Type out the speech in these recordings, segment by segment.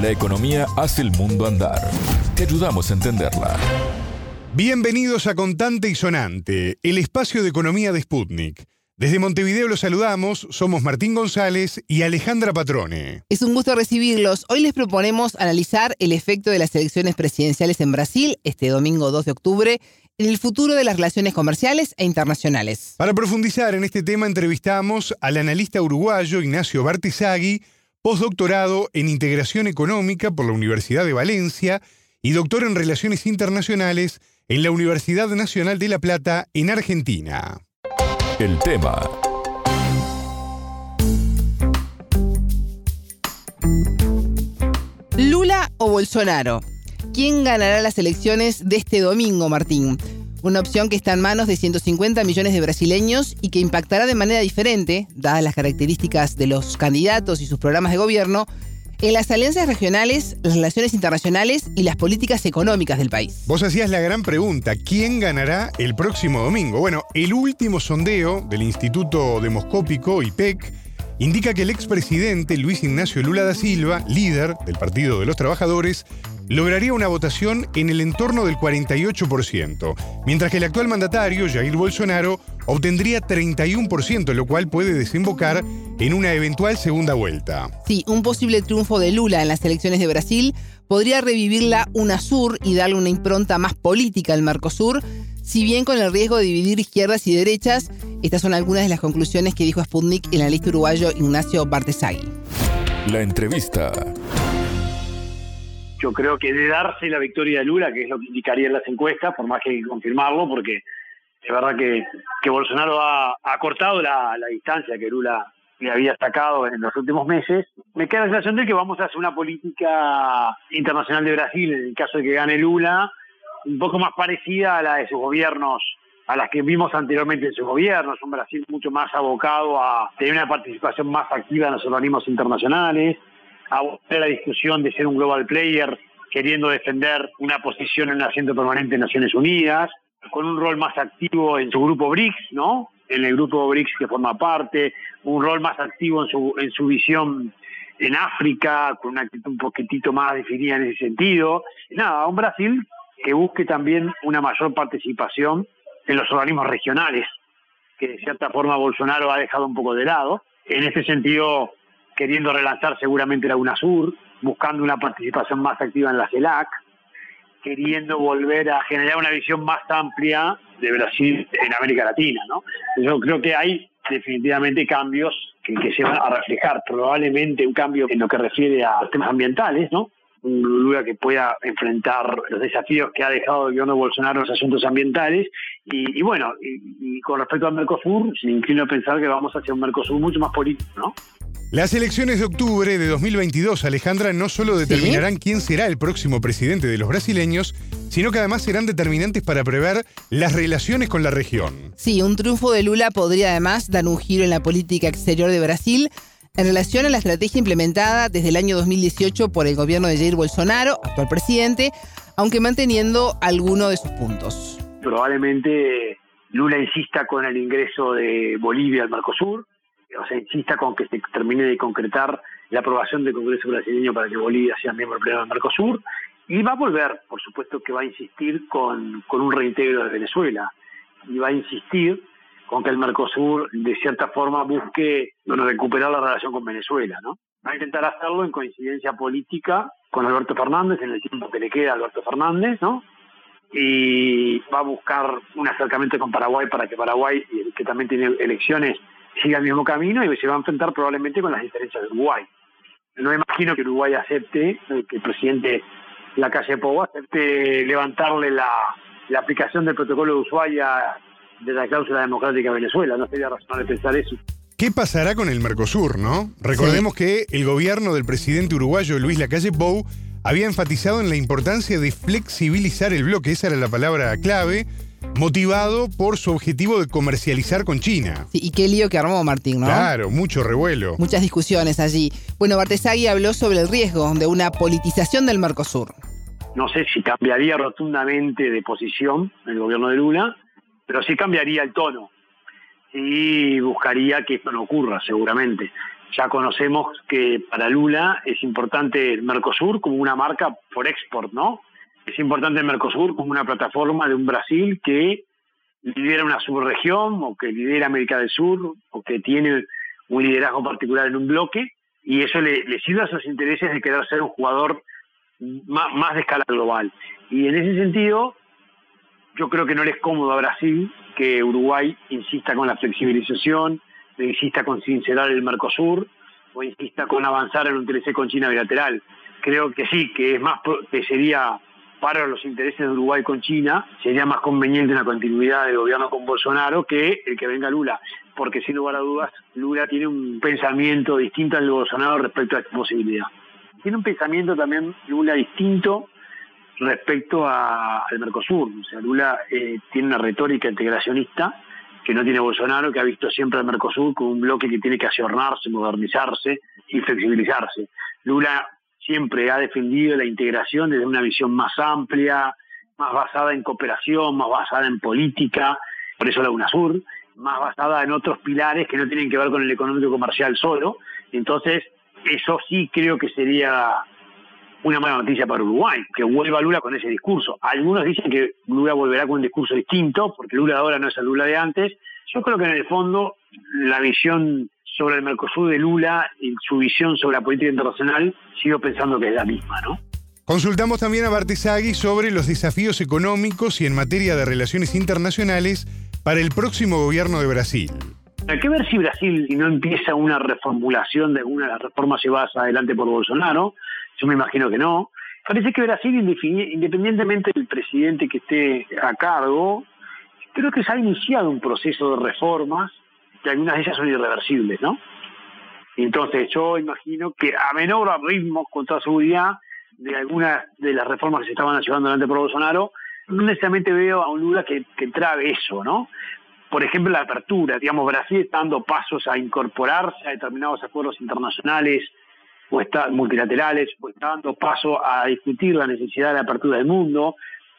La economía hace el mundo andar. Te ayudamos a entenderla. Bienvenidos a Contante y Sonante, el espacio de economía de Sputnik. Desde Montevideo los saludamos, somos Martín González y Alejandra Patrone. Es un gusto recibirlos. Hoy les proponemos analizar el efecto de las elecciones presidenciales en Brasil este domingo 2 de octubre en el futuro de las relaciones comerciales e internacionales. Para profundizar en este tema entrevistamos al analista uruguayo Ignacio Bartizagui, postdoctorado en Integración Económica por la Universidad de Valencia y doctor en Relaciones Internacionales en la Universidad Nacional de La Plata en Argentina. El tema. Lula o Bolsonaro. ¿Quién ganará las elecciones de este domingo, Martín? Una opción que está en manos de 150 millones de brasileños y que impactará de manera diferente, dadas las características de los candidatos y sus programas de gobierno, en las alianzas regionales, las relaciones internacionales y las políticas económicas del país. Vos hacías la gran pregunta, ¿quién ganará el próximo domingo? Bueno, el último sondeo del Instituto Demoscópico, IPEC, indica que el expresidente Luis Ignacio Lula da Silva, líder del Partido de los Trabajadores, lograría una votación en el entorno del 48%, mientras que el actual mandatario, Jair Bolsonaro, obtendría 31%, lo cual puede desembocar en una eventual segunda vuelta. Sí, un posible triunfo de Lula en las elecciones de Brasil podría revivir la UNASUR y darle una impronta más política al Mercosur, si bien con el riesgo de dividir izquierdas y derechas, estas son algunas de las conclusiones que dijo Sputnik el analista uruguayo Ignacio Bartesagui. La entrevista. Yo creo que de darse la victoria de Lula, que es lo que indicarían las encuestas, por más que confirmarlo, porque es verdad que Bolsonaro ha, cortado la, distancia que Lula le había sacado en los últimos meses, me queda la sensación de que vamos a hacer una política internacional de Brasil, en el caso de que gane Lula, un poco más parecida a la de sus gobiernos, a las que vimos anteriormente en sus gobiernos, un Brasil mucho más abocado a tener una participación más activa en los organismos internacionales, a la discusión de ser un global player queriendo defender una posición en el asiento permanente en Naciones Unidas, con un rol más activo en su grupo BRICS, ¿no? En el grupo BRICS que forma parte, un rol más activo en su, en su visión en África, con una actitud un poquitito más definida en ese sentido. Nada, un Brasil que busque también una mayor participación en los organismos regionales, que de cierta forma Bolsonaro ha dejado un poco de lado. En ese sentido, queriendo relanzar seguramente la UNASUR, buscando una participación más activa en la CELAC, queriendo volver a generar una visión más amplia de Brasil en América Latina. ¿no? Yo creo que hay definitivamente cambios que, se van a reflejar, probablemente un cambio en lo que refiere a temas ambientales, ¿no? un Lula que pueda enfrentar los desafíos que ha dejado el gobierno de Bolsonaro en los asuntos ambientales. Y, bueno, y, con respecto al Mercosur, se inclino a pensar que vamos hacia un Mercosur mucho más político, ¿no? Las elecciones de octubre de 2022, Alejandra, no solo determinarán quién será el próximo presidente de los brasileños, sino que además serán determinantes para prever las relaciones con la región. Sí, un triunfo de Lula podría además dar un giro en la política exterior de Brasil en relación a la estrategia implementada desde el año 2018 por el gobierno de Jair Bolsonaro, actual presidente, aunque manteniendo algunos de sus puntos. Probablemente Lula insista con el ingreso de Bolivia al Mercosur, o sea, insista con que se termine de concretar la aprobación del Congreso brasileño para que Bolivia sea miembro pleno del Mercosur, y va a volver, por supuesto que va a insistir con, con un reintegro de Venezuela, y va a insistir con que el Mercosur de cierta forma busque bueno, recuperar la relación con Venezuela, ¿no? Va a intentar hacerlo en coincidencia política con Alberto Fernández, en el tiempo que le queda a Alberto Fernández, ¿no? Y va a buscar un acercamiento con Paraguay para que Paraguay, que también tiene elecciones, siga el mismo camino y se va a enfrentar probablemente con las diferencias de Uruguay. No imagino que Uruguay acepte, eh, que el presidente la calle Pou acepte levantarle la, la aplicación del protocolo de Ushuaia de la cláusula democrática de Venezuela. No sería razonable pensar eso. ¿Qué pasará con el Mercosur, no? Recordemos que el gobierno del presidente uruguayo Luis Lacalle Pou había enfatizado en la importancia de flexibilizar el bloque, esa era la palabra clave, motivado por su objetivo de comercializar con China. Sí, y qué lío que armó Martín, ¿no? Claro, mucho revuelo. Muchas discusiones allí. Bueno, Bartesagui habló sobre el riesgo de una politización del Mercosur. No sé si cambiaría rotundamente de posición el gobierno de Lula, pero sí cambiaría el tono y buscaría que esto no ocurra, seguramente. ya conocemos que para Lula es importante el Mercosur como una marca por export, ¿no? Es importante el Mercosur como una plataforma de un Brasil que lidera una subregión o que lidera América del Sur o que tiene un liderazgo particular en un bloque y eso le, sirve a sus intereses de querer ser un jugador más, más de escala global. Y en ese sentido, yo creo que no le es cómodo a Brasil que Uruguay insista con la flexibilización, insista con sincerar el Mercosur o insista con avanzar en un TLC con China bilateral. Creo que sí, que es más que sería para los intereses de Uruguay con China, sería más conveniente una continuidad de gobierno con Bolsonaro que el que venga Lula, porque sin lugar a dudas Lula tiene un pensamiento distinto al de Bolsonaro respecto a esta posibilidad. Tiene un pensamiento también Lula distinto respecto al Mercosur. O sea, Lula eh, tiene una retórica integracionista que no tiene Bolsonaro, que ha visto siempre al Mercosur como un bloque que tiene que ayornarse, modernizarse y flexibilizarse. Lula siempre ha defendido la integración desde una visión más amplia, más basada en cooperación, más basada en política, por eso la UNASUR, más basada en otros pilares que no tienen que ver con el económico comercial solo. Entonces, eso sí creo que sería una mala noticia para Uruguay, que vuelva Lula con ese discurso. Algunos dicen que Lula volverá con un discurso distinto, porque Lula ahora no es el Lula de antes. Yo creo que en el fondo la visión sobre el Mercosur de Lula y su visión sobre la política internacional, sigo pensando que es la misma, ¿no? Consultamos también a Bartesagui sobre los desafíos económicos y en materia de relaciones internacionales para el próximo gobierno de Brasil. Hay que ver si Brasil no empieza una reformulación de alguna de las reformas llevadas adelante por Bolsonaro, yo me imagino que no. Parece que Brasil, independientemente del presidente que esté a cargo, creo que se ha iniciado un proceso de reformas, que algunas de ellas son irreversibles, ¿no? Entonces yo imagino que a menor ritmo, con toda seguridad, de algunas de las reformas que se estaban llevando adelante por Bolsonaro, no necesariamente veo a un Lula que, que trabe eso, ¿no? Por ejemplo, la apertura, digamos, Brasil está dando pasos a incorporarse a determinados acuerdos internacionales, o está, multilaterales, o está dando paso a discutir la necesidad de la apertura del mundo,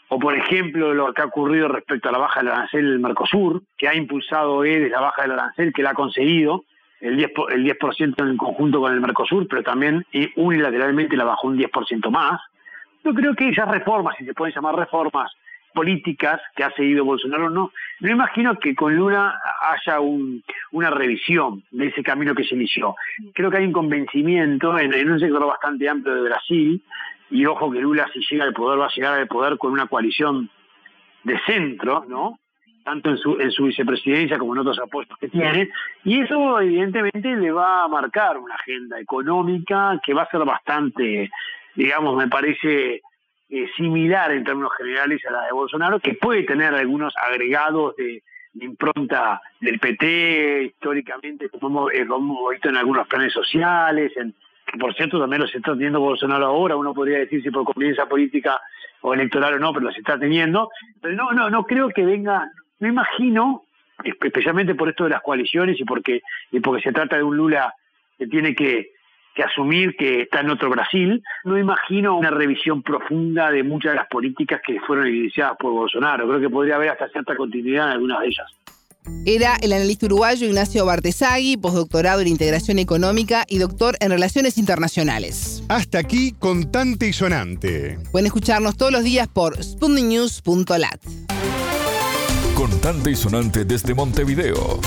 o por ejemplo lo que ha ocurrido respecto a la baja del arancel del Mercosur, que ha impulsado él la baja del arancel, que la ha conseguido, el 10%, el 10 en conjunto con el Mercosur, pero también unilateralmente la bajó un 10% más. Yo creo que esas reformas, si se pueden llamar reformas, políticas que ha seguido Bolsonaro, no, no imagino que con Lula haya un, una revisión de ese camino que se inició. Creo que hay un convencimiento en, un sector bastante amplio de Brasil, y ojo que Lula si llega al poder va a llegar al poder con una coalición de centro, ¿no? tanto en su, en su vicepresidencia como en otros apuestos que tiene, y eso evidentemente le va a marcar una agenda económica que va a ser bastante, digamos, me parece eh, similar en términos generales a la de Bolsonaro, que puede tener algunos agregados de, impronta del PT históricamente, como hemos, visto en algunos planes sociales, en, que por cierto también los está teniendo Bolsonaro ahora, uno podría decir si por conveniencia política o electoral o no, pero los está teniendo. Pero no, no, no creo que venga, no imagino, especialmente por esto de las coaliciones y porque, y porque se trata de un Lula que tiene que que asumir que está en otro Brasil. No imagino una revisión profunda de muchas de las políticas que fueron iniciadas por Bolsonaro. Creo que podría haber hasta cierta continuidad en algunas de ellas. Era el analista uruguayo Ignacio Bartesagui, postdoctorado en integración económica y doctor en relaciones internacionales. Hasta aquí, contante y sonante. Pueden escucharnos todos los días por sputniknews.lat. Contante y sonante desde Montevideo.